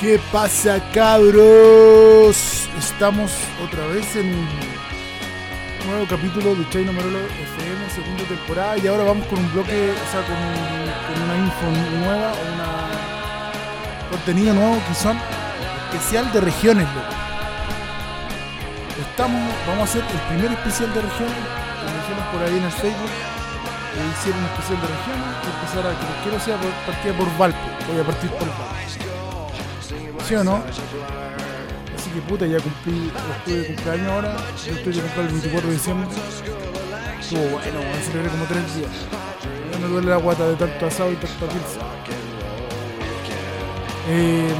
¿Qué pasa, cabros? Estamos otra vez en un nuevo capítulo de Chino Marolo FM, segunda temporada, y ahora vamos con un bloque, o sea, con, un- con una info nueva, un contenido nuevo que son especial de regiones, loco. Estamos, vamos a hacer el primer especial de regiones, como dijeron por ahí en el Facebook, hicieron un especial de regiones, y empezar a, que quiero sea partida por Valpo, voy a partir por Valpo. ¿Sí o no? Así que puta, ya cumplí, estoy de cumpleaños ahora, yo estoy de cumpleaños el 24 de diciembre. Estuvo bueno, bueno, celebré como tres días. Ya me duele la guata de tanto asado y tanta pizza. Eh,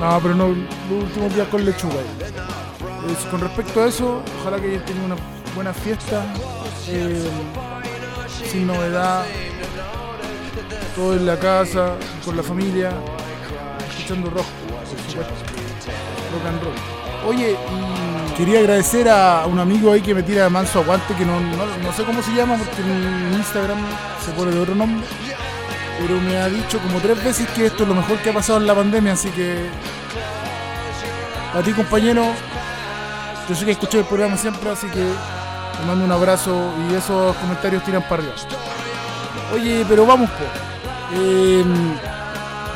no, pero no, los últimos días con lechuga. Eh, con respecto a eso, ojalá que hayan tenido una buena fiesta, eh, sin novedad, todo en la casa, con la familia, escuchando. Oye, quería agradecer a un amigo ahí que me tira manso aguante, que no, no, sé cómo se llama, porque en Instagram se pone de otro nombre. Pero me ha dicho como tres veces que esto es lo mejor que ha pasado en la pandemia, así que a ti compañero, yo sé que escuché el programa siempre, así que te mando un abrazo y esos comentarios tiran para arriba. Oye, pero vamos, po. Eh,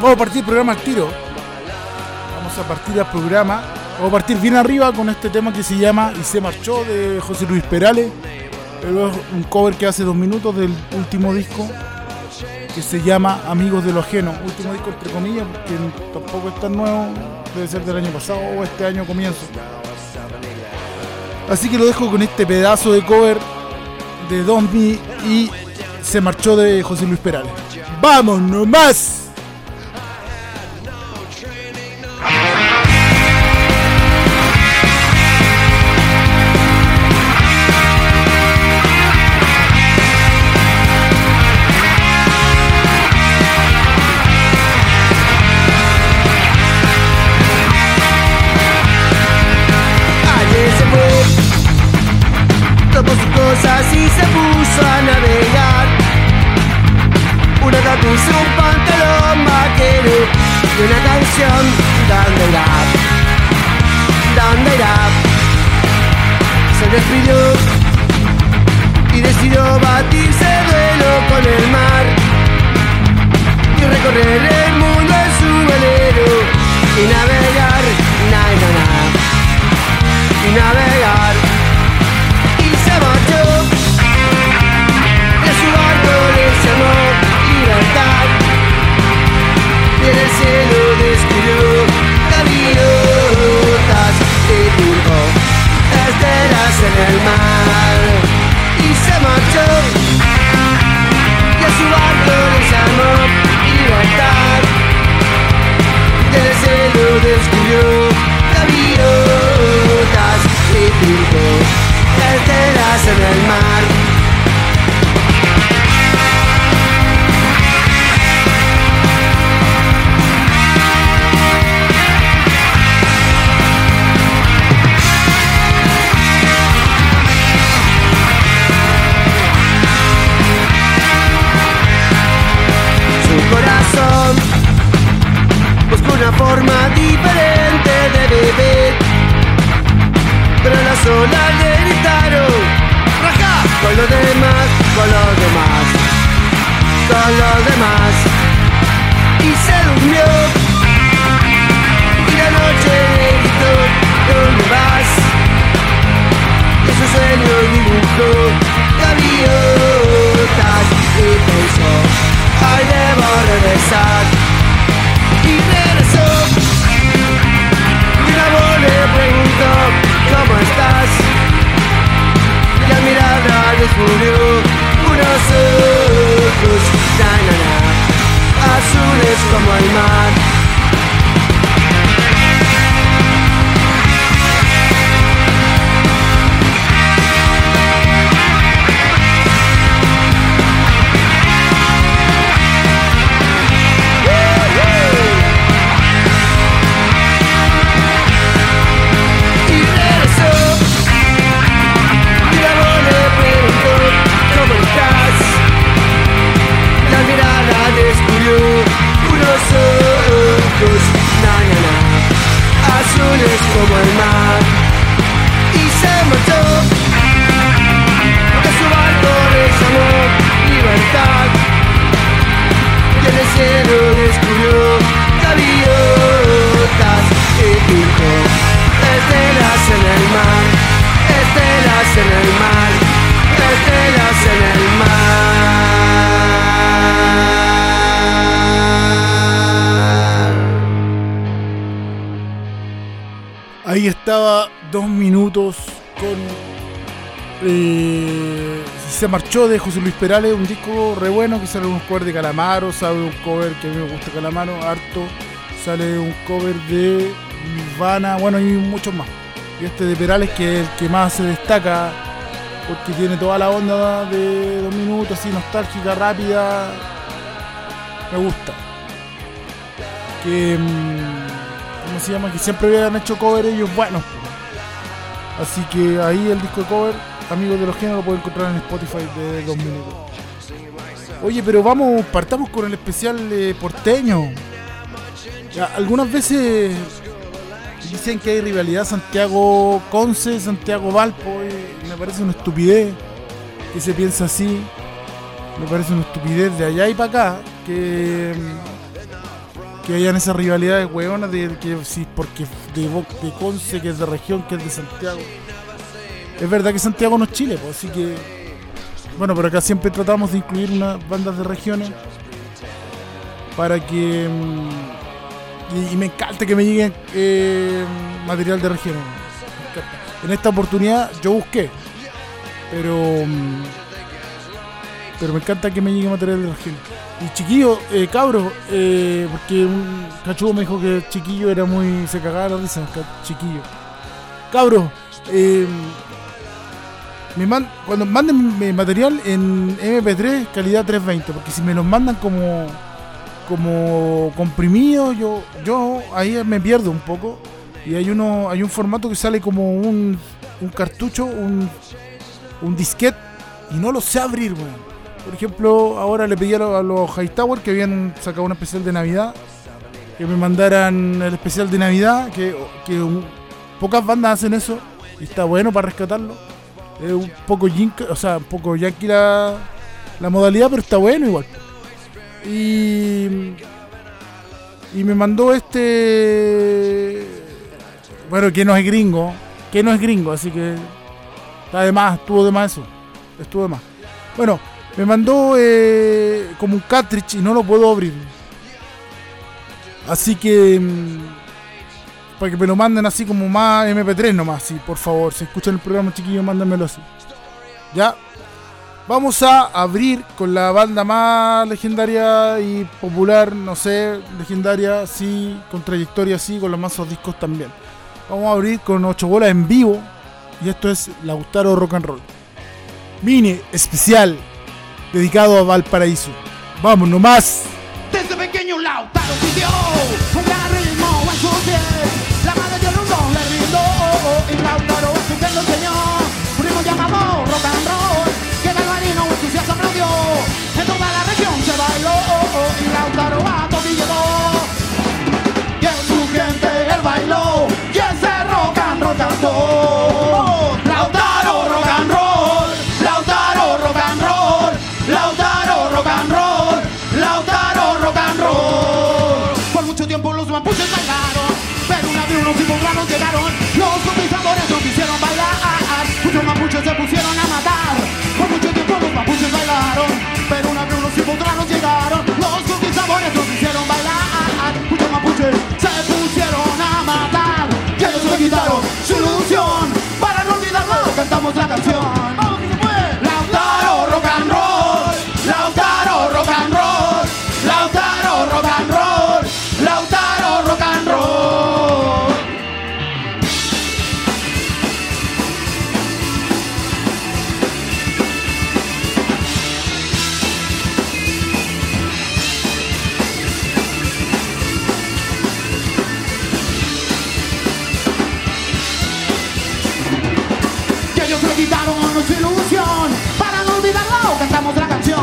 vamos a partir el programa al tiro. Vamos a partir al programa. Vamos a partir bien arriba con este tema que se llama Y se marchó de José Luis Perales. Es un cover que hace dos minutos del último disco que se llama Amigos de lo Ajeno. Último disco entre comillas, porque tampoco es tan nuevo, debe ser del año pasado o este año comienzo. Así que lo dejo con este pedazo de cover de Don Me y se marchó de José Luis Perales. ¡Vamos nomás! Camisa, un pantalón vaquero y una canción, ¿dónde irá? ¿Dónde irá? Se despidió y decidió batirse duelo con el mar y recorrer el mundo en su velero y navegar, en el mar. Y se marchó. Y a su barco le llamó libertad. Y en el cielo descubrió gaviotas. Y pintó estelas en el mar. Se marchó de José Luis Perales, un disco re bueno que sale un cover de Calamaro, sale un cover que a mí me gusta Calamaro, harto, sale un cover de Nirvana, bueno, y muchos más. Y este de Perales que es el que más se destaca porque tiene toda la onda de dos minutos, así nostálgica, rápida. Me gusta. Que. mm, ¿Cómo se llama? Que siempre habían hecho cover ellos buenos. Así que ahí el disco de cover, amigos de los géneros, lo pueden encontrar en Spotify de dos minutos. Oye, pero vamos, partamos con el especial eh, porteño. Ya, algunas veces dicen que hay rivalidad Santiago-Conce, Santiago-Valpo, y me parece una estupidez que se piensa así. Me parece una estupidez de allá y para acá que, que hayan esas rivalidades hueonas de que si porque de Conce, que es de región, que es de Santiago. Es verdad que Santiago no es Chile, pues, así que. Bueno, pero acá siempre tratamos de incluir unas bandas de regiones para que. mm, Y, me encanta que me llegue eh, material de regiones. En esta oportunidad yo busqué, pero. mm, Pero me encanta que me llegue material de regiones. Y chiquillo, eh, cabros, eh, porque un cachudo me dijo que chiquillo era muy. se cagaba la chiquillo. Cabros, eh, me man- cuando manden mi material en MP3 calidad 320, porque si me los mandan como como comprimido, yo yo ahí me pierdo un poco y hay uno hay un formato que sale como un, un cartucho, un un disquete y no lo sé abrir. Por ejemplo, ahora le pedí a los, a los Hightower que habían sacado un especial de Navidad que me mandaran el especial de Navidad, que, que pocas bandas hacen eso y está bueno para rescatarlo. Es un poco yinka, o sea, un poco yankee la, modalidad, pero está bueno igual. Y, y me mandó este. Bueno, que no es gringo, que no es gringo, así que está de más, estuvo de más eso. Estuvo de más. Bueno, me mandó eh, como un cartridge y no lo puedo abrir. Así que. Para que me lo manden así como más MP3 nomás, sí, por favor. Si escuchan el programa chiquillo, mándenmelo así. Ya. Vamos a abrir con la banda más legendaria y popular, no sé, legendaria, sí, con trayectoria, sí, con los mazos discos también. Vamos a abrir con 8 bolas en vivo. Y esto es Lautaro Rock and Roll. Mini especial dedicado a Valparaíso. Vamos nomás. Desde pequeño Lautaro pidió olvidarlo cantamos la canción. Cantamos la canción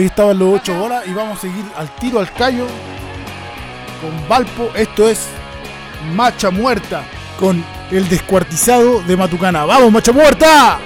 Ahí estaban los ocho bolas y vamos a seguir al tiro al callo con Valpo. Esto es Macha Muerta con el descuartizado de Matucana. ¡Vamos, Macha Muerta!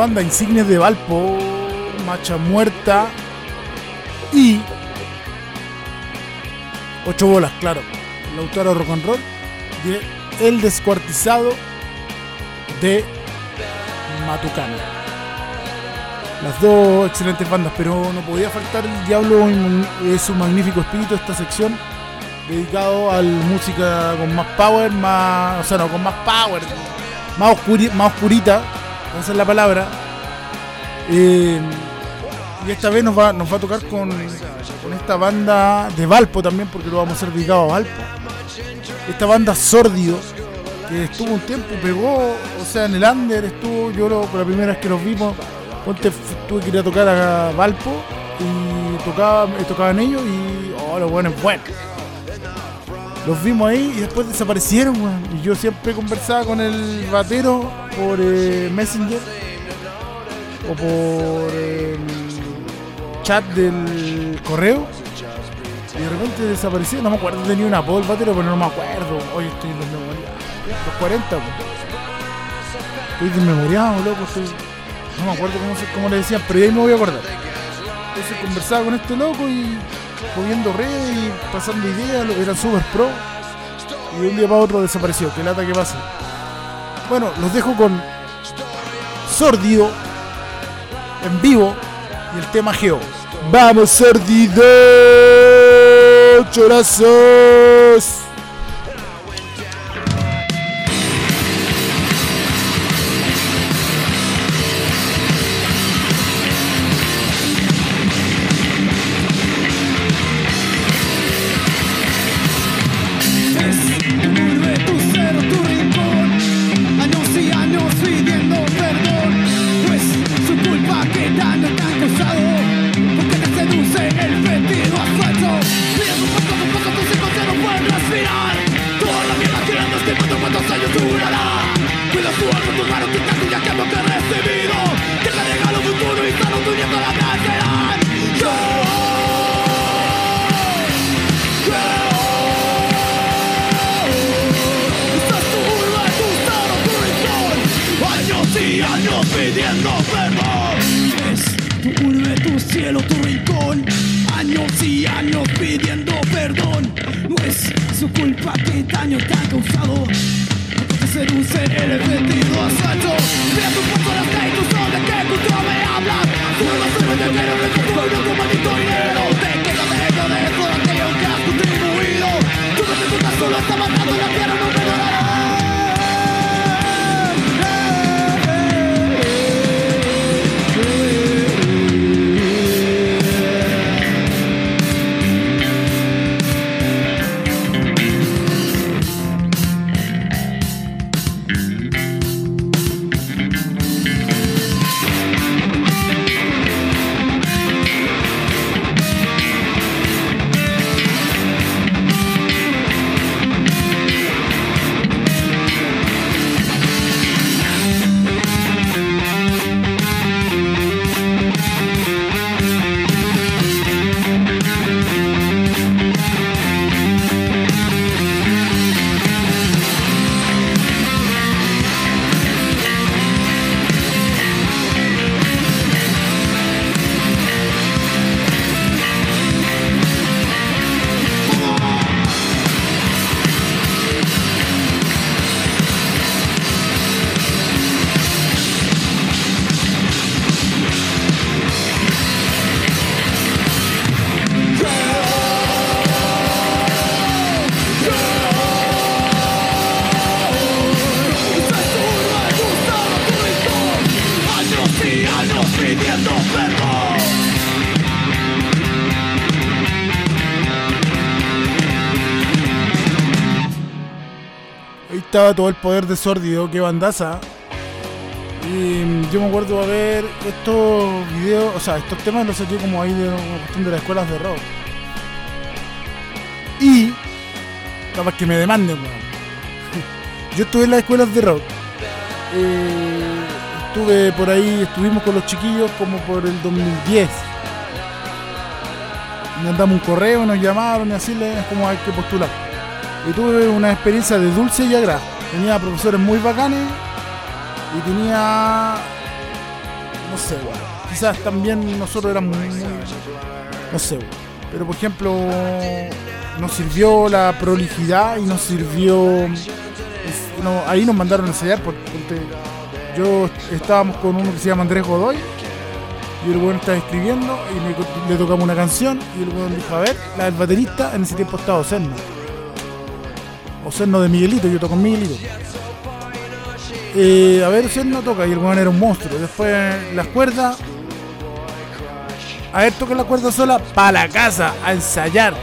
Bandas insignes de Valpo, Macha Muerta y Ocho Bolas, claro. Lautaro Rock and Roll, El Descuartizado de Matucana. Las dos excelentes bandas, pero no podía faltar el Diablo en su magnífico espíritu, esta sección dedicado a la música con más power, más, o sea, no, con más power, más, más oscurita, esa es la palabra. Y esta vez nos va, nos va a tocar con, con esta banda de Valpo también, porque lo vamos a hacer dedicado a Valpo. Esta banda Sordio, que estuvo un tiempo, pegó, o sea, en el under estuvo, yo lo, la primera vez que los vimos, ponte, tuve que ir a tocar a Valpo y tocaba, eh, tocaban ellos y, oh, los buenos, bueno. Los vimos ahí y después desaparecieron. Y yo siempre conversaba con el batero por eh, Messenger o por el chat del correo. Y de repente desapareció. No me acuerdo, tenía una el batero, pero no me acuerdo. Hoy estoy desmemoriado. Los 40, weón. Estoy desmemoriado, loco. Estoy... No me acuerdo cómo, cómo le decían, pero ahí me voy a acordar. Entonces conversaba con este loco y moviendo redes y pasando ideas, lo- era super pro. Y de un día para otro desapareció. Qué lata que pasa. Bueno, los dejo con Sordido en vivo y el tema Geo. ¡Vamos, Sordido! ¡Chorazos! Estaba todo el poder de Sordido, que bandaza. Y mm, yo me acuerdo haber estos videos, o sea, estos temas los saqué como ahí de una cuestión de las escuelas de rock. Y, capaz que me demanden, weón. Yo estuve en las escuelas de rock. Eh, estuve por ahí, estuvimos con los chiquillos como por el 2010. Mandamos un correo, nos llamaron y así les como hay que postular. Y tuve una experiencia de dulce y agrado. Tenía profesores muy bacanes y tenía. No sé, weón. Quizás también nosotros éramos muy. no sé, weón. Pero por ejemplo, nos sirvió la prolijidad y nos sirvió. no, ahí nos mandaron a ensayar. por- ponte, yo estábamos con uno que se llama Andrés Godoy. Y el weón estaba escribiendo y le, tocamos una canción. Y el weón dijo: A ver, la del baterista en ese tiempo estaba Oserno de Miguelito, yo toco con Miguelito. Eh, a ver, Oserno toca y el weón era un monstruo. Después las cuerdas. A ver, toca la cuerda sola para la casa, a ensayar.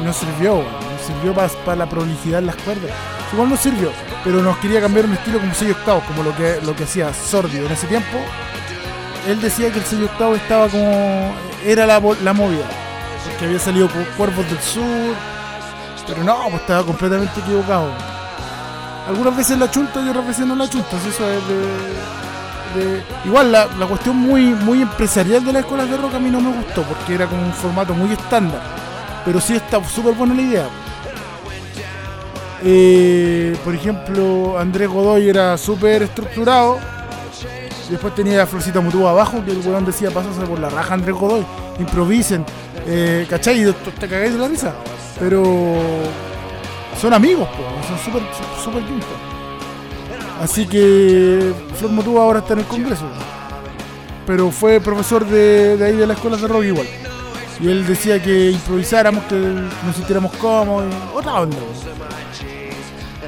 Y nos sirvió, nos sirvió para la prolijidad en las cuerdas. Igual nos sirvió, pero nos quería cambiar un estilo como sello octavo, como lo que, lo que hacía Sordio en ese tiempo. Él decía que el sello octavo estaba como. era la, la movida. Porque había salido Cuervos del Sur. Pero no, pues estaba completamente equivocado. Algunas veces la chunta y otras veces no la chunta. Eso es de. de- Igual la, la cuestión muy, muy empresarial de las escuelas de rock a mí no me gustó porque era como un formato muy estándar. Pero sí está súper buena la idea. Eh, por ejemplo, Andrés Godoy era súper estructurado. Después tenía a Florcita Mutúa abajo, que el weón decía, pásase por la raja Andrés Godoy, improvisen, eh, ¿cachai? Te cagáis de la risa. Pero son amigos, son súper súper juntos. Así que Flor Mutúa ahora está en el Congreso. Pero fue profesor de, de ahí de la escuela de rock igual. Y él decía que improvisáramos, que nos sintiéramos cómodos, otra onda.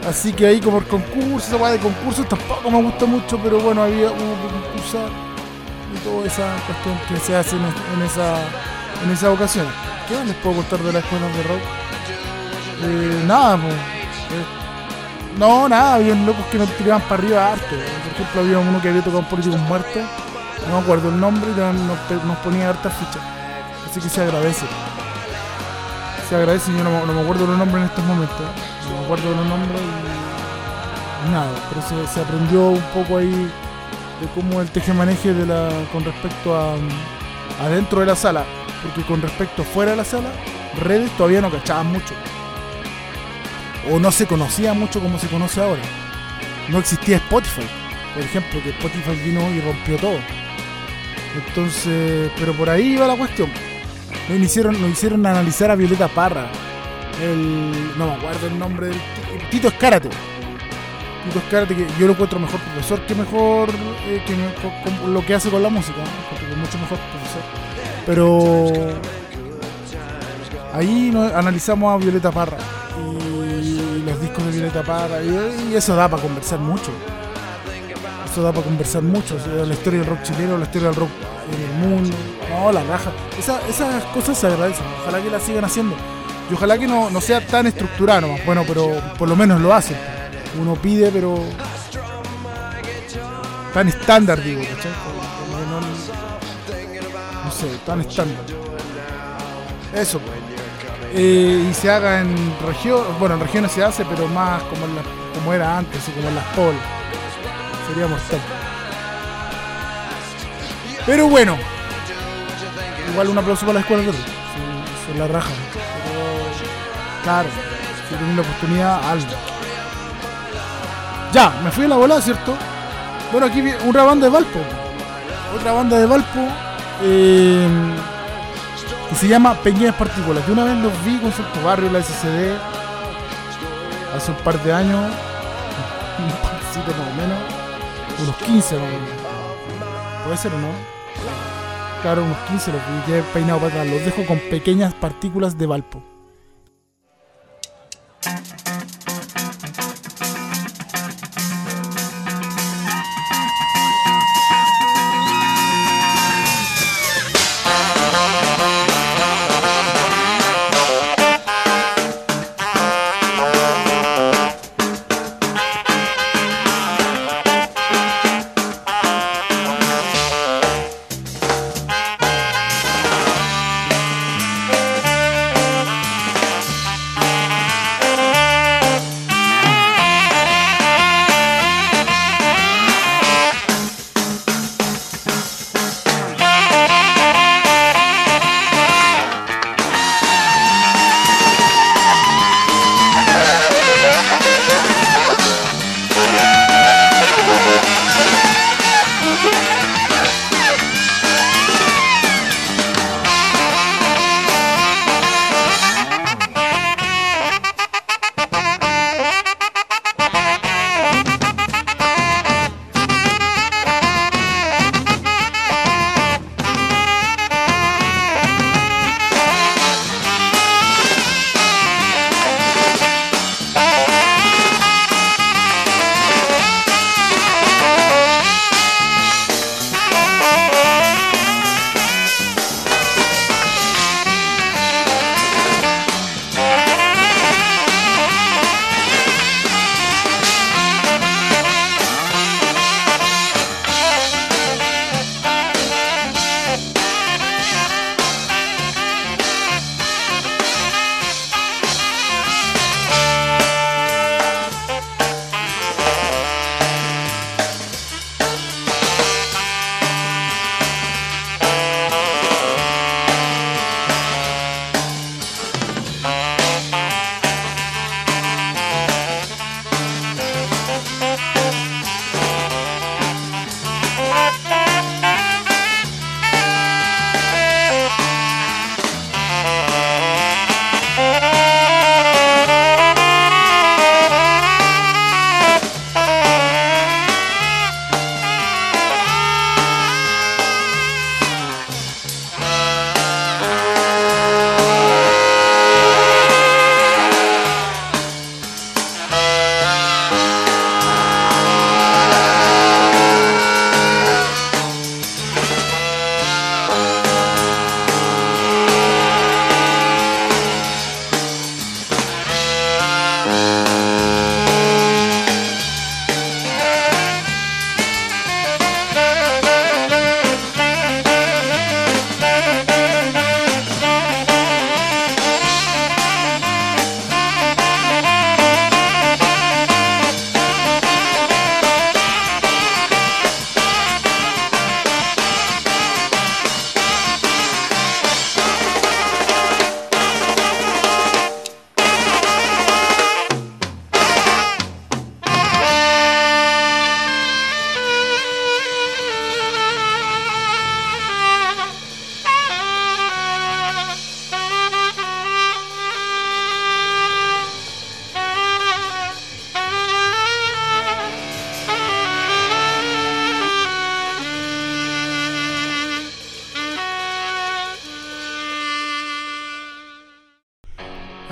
Así que ahí como el concurso, esa de concursos tampoco me gustó mucho, pero bueno, había hubo que concursar y toda esa cuestión que se hace en, esa en esa ocasión. ¿Qué más les puedo contar de las escuelas de rock? Eh, nada, pues. no, nada, había locos que nos tiraban para arriba harto. Por ejemplo, había uno que había tocado un político muerto, no me acuerdo el nombre, y nos, nos- nos ponía hartas fichas. Así que se agradece. Se agradece, yo no, no me acuerdo los nombres en estos momentos. No me acuerdo los nombres y nada, pero se, aprendió un poco ahí de cómo el tejemaneje de la, con respecto a adentro de la sala, porque con respecto fuera de la sala, redes todavía no cachaban mucho. O no se conocía mucho como se conoce ahora. No existía Spotify. por ejemplo, que Spotify vino y rompió todo. Entonces, pero por ahí va la cuestión. Nos hicieron, nos hicieron analizar a Violeta Parra. El, no me acuerdo el nombre del ti- Tito Escárate. Tito Escárate, que yo lo encuentro mejor profesor que mejor eh, que lo que hace con la música. ¿no? Encuentro que es mucho mejor profesor. Pero ahí analizamos a Violeta Parra y los discos de Violeta Parra y eso da para conversar mucho. Da para conversar mucho. la historia del rock chileno, la historia del rock en el mundo. No, la raja. Esa- esas cosas se agradecen. Ojalá que las sigan haciendo. Y ojalá que no, no sea tan estructurado. Bueno, pero por lo menos lo hacen. Uno pide, pero. Tan estándar, digo, ¿cachai? No- sé, tan estándar. Eso, pues. Eh, y se haga en región, bueno, en regiones se hace, pero más como, la- como era antes, como en las pol. Pero bueno, igual un aplauso para la escuela de. Sí, Son la raja. Pero, claro, si tienen la oportunidad, algo. Ya, me fui a la bola, ¿cierto? Bueno, aquí una banda de Valpo. Otra banda de Valpo. eh, que se llama Pequeñas Partículas. Yo una vez los vi con Santo Barrio, la SCD, hace un par de años, un parcito más o menos, unos 15 más. ¿Puede ser o no? Claro, unos 15 los vi, ya peinado para atrás. Los dejo con Pequeñas Partículas de Valpo.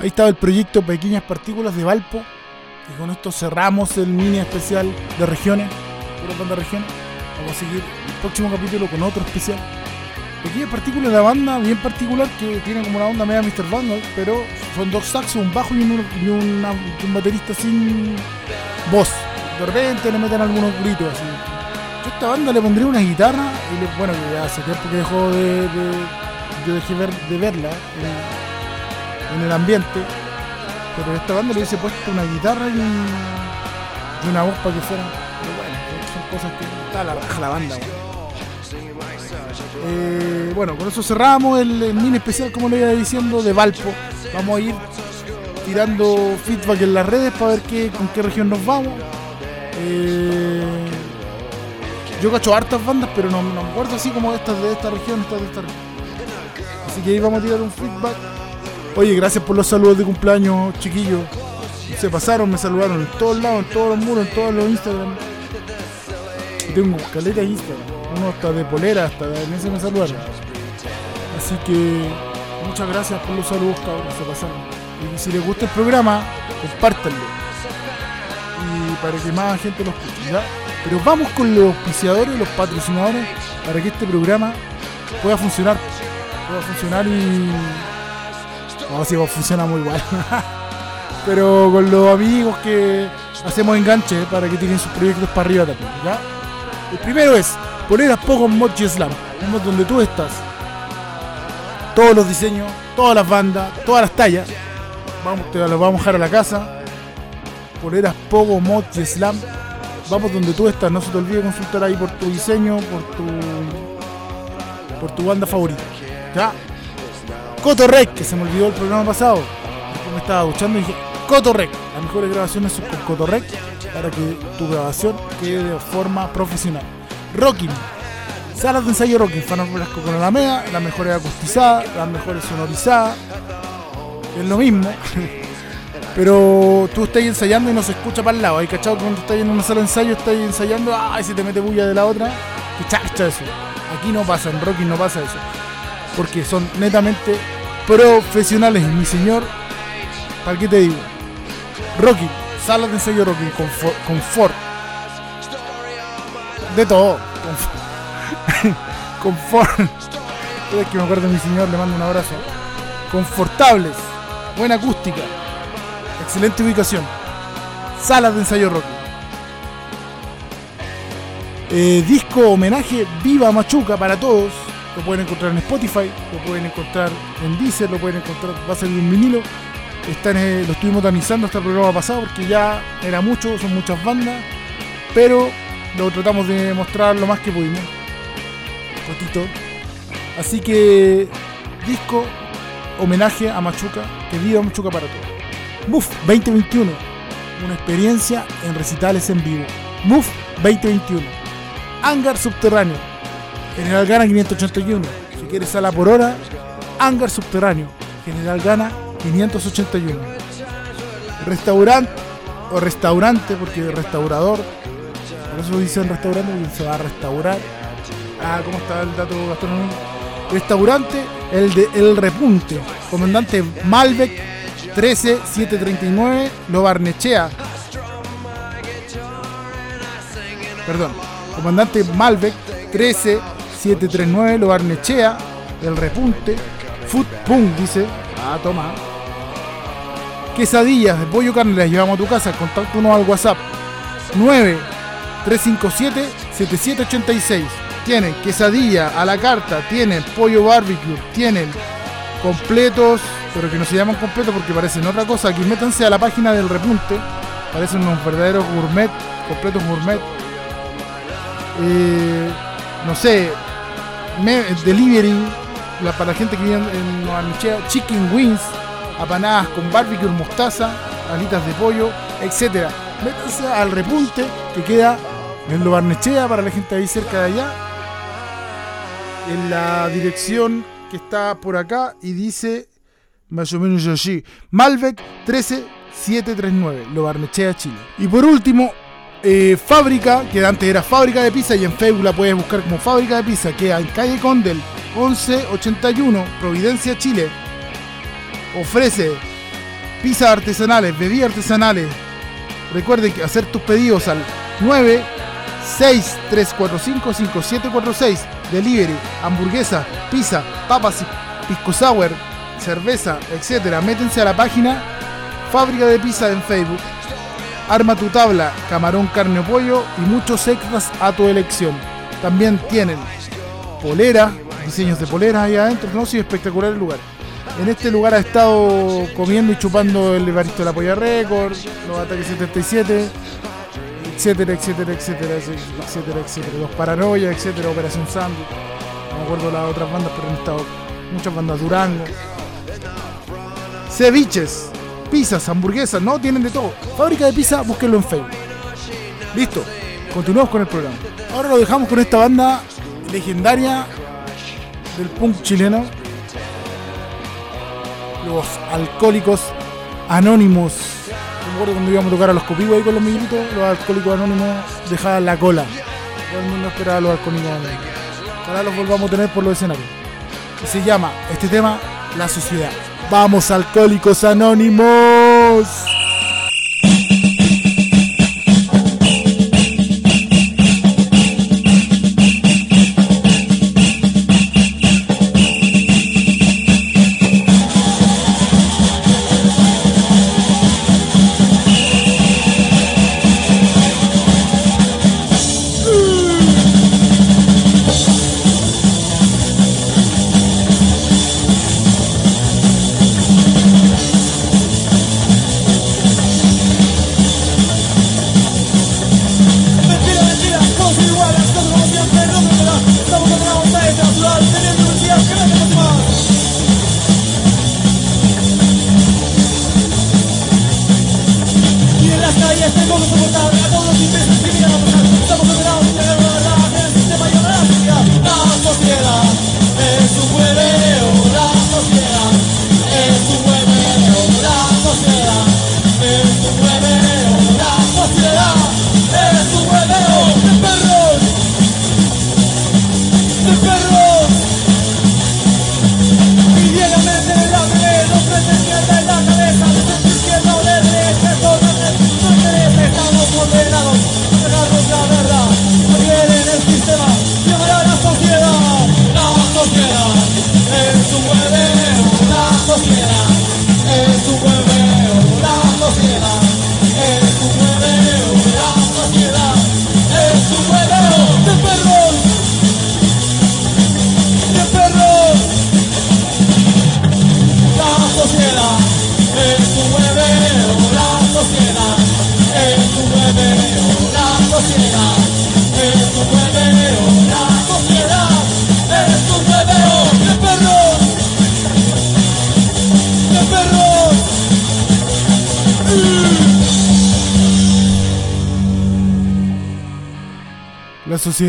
Ahí estaba el proyecto Pequeñas Partículas de Valpo. Y con esto cerramos el mini especial de regiones, pura banda regiones. Vamos a seguir el próximo capítulo con otro especial. Pequeñas Partículas de la banda bien particular que tiene como una onda media Mr. Vandal, pero son dos saxos, un bajo y un, un baterista sin voz. De repente le meten algunos gritos así. Yo a esta banda le pondría una guitarra y bueno, que hace tiempo que dejó de, de- ver, de verla en, en el ambiente, pero esta banda le hubiese puesto una guitarra y, y una voz para que fuera. Pero bueno, son cosas que está la raja la banda. Eh, bueno, con eso cerramos el, el mini especial, como le iba diciendo, de Valpo. Vamos a ir tirando feedback en las redes para ver qué, con qué región nos vamos. Eh, yo cacho hartas bandas, pero no, no me acuerdo así como estas de esta región, estas de esta región. Así que ahí vamos a tirar un feedback. Oye, gracias por los saludos de cumpleaños, chiquillos. Se pasaron, me saludaron en todos lados, en todos los muros, en todos los Instagram. Tengo caleta de Instagram. Uno hasta de polera, hasta en ese me saludaron. Así que muchas gracias por los saludos, cabros, se pasaron. Y si les gusta el programa, compártanlo. Y para que más gente lo escuche. Pero vamos con los auspiciadores, los patrocinadores, para que este programa pueda funcionar. Pueda funcionar y. No, si funciona muy igual. Pero con los amigos que hacemos enganche para que tiren sus proyectos para arriba también. El primero es Poleras Poco Mochi Slam, un donde tú estás. Todos los diseños, todas las bandas, todas las tallas. Vamos, te los vamos a dejar a la casa. Poleras Pogo Mochi Slam. Vamos donde tú estás, no se te olvide consultar ahí por tu diseño, por tu por tu banda favorita. ¿Ya? Cotorrec, que se me olvidó el programa pasado. Después me estaba escuchando y dije, Cotorrec. Las mejores grabaciones son con Cotorrec para que tu grabación quede de forma profesional. Rocking. Salas de ensayo Rocking. Fanos Velasco con Alameda. Las mejores acustizadas, las mejores sonorizadas. Es lo mismo. Pero tú estás ensayando y no se escucha para el lado. Hay cachado que cuando estás en una sala de ensayo, estás ensayando, ay, se te mete bulla de la otra. Que chacha eso. Aquí no pasa, en Rocking no pasa eso. Porque son netamente profesionales, mi señor. ¿Para qué te digo? Rocky, salas de ensayo Rocky, confort, confort. De todo. Confort. confort. Es que me acuerdo de mi señor, le mando un abrazo. Confortables, buena acústica, excelente ubicación. Salas de ensayo Rocky. Eh, disco homenaje Viva Machuca para todos. Lo pueden encontrar en Spotify, lo pueden encontrar en Deezer, lo pueden encontrar, va a salir un vinilo. Están, eh, lo estuvimos tamizando hasta el programa pasado porque ya era mucho, son muchas bandas, pero lo tratamos de mostrar lo más que pudimos. Potito. Así que disco homenaje a Machuca, que viva Machuca para todos. MUF 2021, una experiencia en recitales en vivo. MUF 2021, Hangar Subterráneo, General Gana 581. Si quieres sala por hora, Hangar Subterráneo, General Gana 581. Restaurante o restaurante, porque restaurador, por eso dicen restaurante, porque se va a restaurar. Ah, ¿cómo está el dato gastronómico? Restaurante, el de El Repunte, comandante Malbec 13739, Lo Barnechea. Perdón, comandante Malbec 13739, Lo Barnechea, El Repunte, Food Punk, dice. Ah, toma. Quesadillas de pollo carne las llevamos a tu casa. Contáctanos al WhatsApp 9357-7786. Tienen quesadilla a la carta, tienen pollo barbecue, tienen completos, pero que no se llaman completos porque parecen otra cosa. Aquí métanse a la página del repunte. Parecen unos verdaderos gourmet, completos gourmet. Eh, no sé, me- delivery, para la gente que vive en, Nueva Michea, chicken wings, apanadas con barbecue, mostaza, alitas de pollo, etcétera. Métanse al repunte que queda en Lo Barnechea para la gente ahí cerca de allá. En la dirección que está por acá y dice más o menos así. Malbec 13739, Lo Barnechea, Chile. Y por último, eh, fábrica, que antes era fábrica de pizza y en Facebook la puedes buscar como fábrica de pizza, queda en calle Condel 1181, Providencia, Chile. Ofrece Pizzas artesanales, bebidas artesanales. Recuerden que hacer tus pedidos al 963455746. Delivery, hamburguesa, pizza, papas, pisco sour, cerveza, etcétera. Métense a la página Fábrica de Pizza en Facebook. Arma tu tabla, camarón, carne o pollo y muchos extras a tu elección. También tienen polera, diseños de polera ahí adentro. No, sí, espectacular el lugar. En este lugar ha estado comiendo y chupando el Evaristo de la Polla Record, los Ataques 77, etcétera, etcétera, etcétera, etcétera, etcétera. Los Paranoia, etcétera, Operación Sandy. No me acuerdo las otras bandas, pero han estado muchas bandas Durango. Ceviches, pizzas, hamburguesas, no, tienen de todo. Fábrica de pizza, búsquenlo en Facebook. Listo, continuamos con el programa. Ahora lo dejamos con esta banda legendaria del punk chileno. Los alcohólicos anónimos. Me acuerdo cuando íbamos a tocar a los copigos ahí con los miguelitos, los alcohólicos anónimos dejaban la cola. Todo el mundo esperaba a los alcohólicos anónimos. Ahora los volvamos a tener por los escenarios. Y se llama este tema La Sociedad. Vamos, alcohólicos anónimos.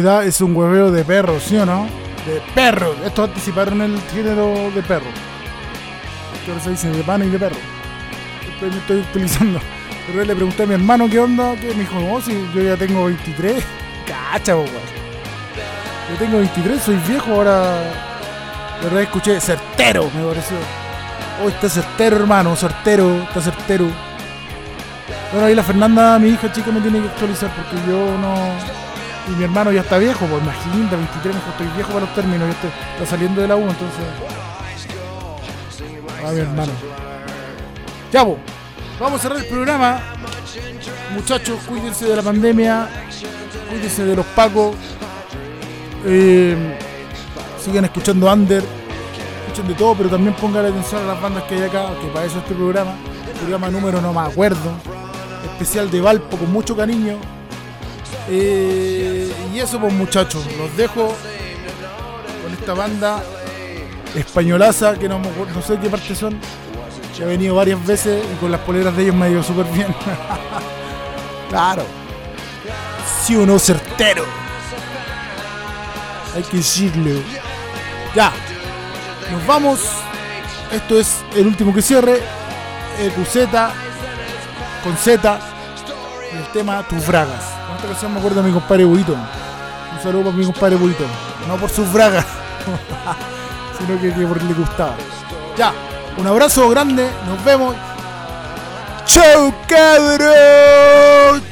Es un hueveo de perros, ¿sí o no? De perros. Estos anticiparon el género de perro. Que ahora se dice de pana y de perro. Me estoy utilizando. Pero le pregunté a mi hermano qué onda, que me dijo, no, si yo ya tengo 23. Cacha. Yo tengo 23, soy viejo, ahora. De verdad escuché certero, me pareció. Oh, está certero, hermano, certero, está certero. Bueno, ahí la Fernanda, mi hija chica, me tiene que actualizar porque yo no. Y mi hermano ya está viejo, pues imagínate, 23, me dijo, estoy viejo para los términos, ya estoy, está saliendo de la U, entonces. A mi hermano. Ya, pues, vamos a cerrar el programa. Muchachos, cuídense de la pandemia, cuídense de los pacos. Eh, sigan escuchando Under, escuchen de todo, pero también pongan atención a las bandas que hay acá, que para eso este programa. Programa número no me acuerdo. Especial de Valpo con mucho cariño. Eh, y eso pues muchachos, los dejo con esta banda españolaza que no, no sé qué parte son. Que ha venido varias veces y con las poleras de ellos me ha ido súper bien. claro. Sí o no certero. Hay que decirlo. Ya. Nos vamos. Esto es el último que cierre. EQZ con Z. El tema Tus Bragas. Con esta me acuerdo de mi compadre Buito. Un saludo para mi compadre Buito. No por sus bragas, sino que, que porque le gustaba. Ya, un abrazo grande, nos vemos. Chau, cabrón.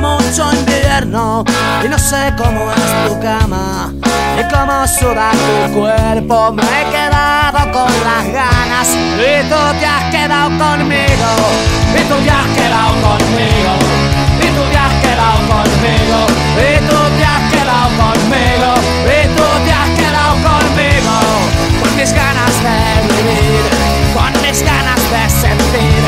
Mucho invierno y no sé cómo es tu cama y cómo suda tu cuerpo. Me he quedado con las ganas y tú te has quedado conmigo y tú te has quedado conmigo y tú te has quedado conmigo y tú te has quedado conmigo y tú te has quedado conmigo con mis ganas de vivir con mis ganas de sentir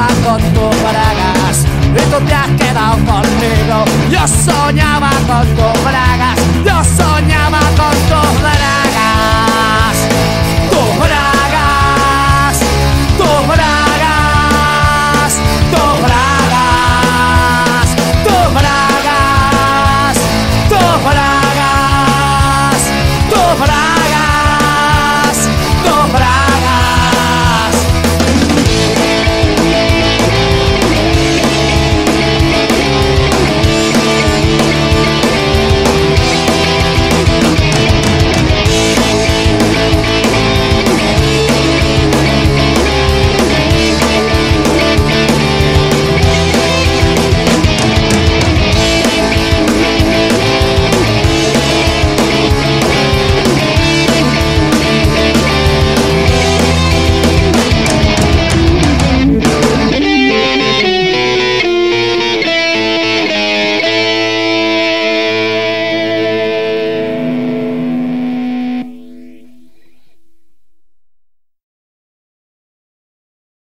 soñaba con tus bragas y tú te has quedado conmigo. Yo soñaba con tus bragas, yo soñaba con tus bragas.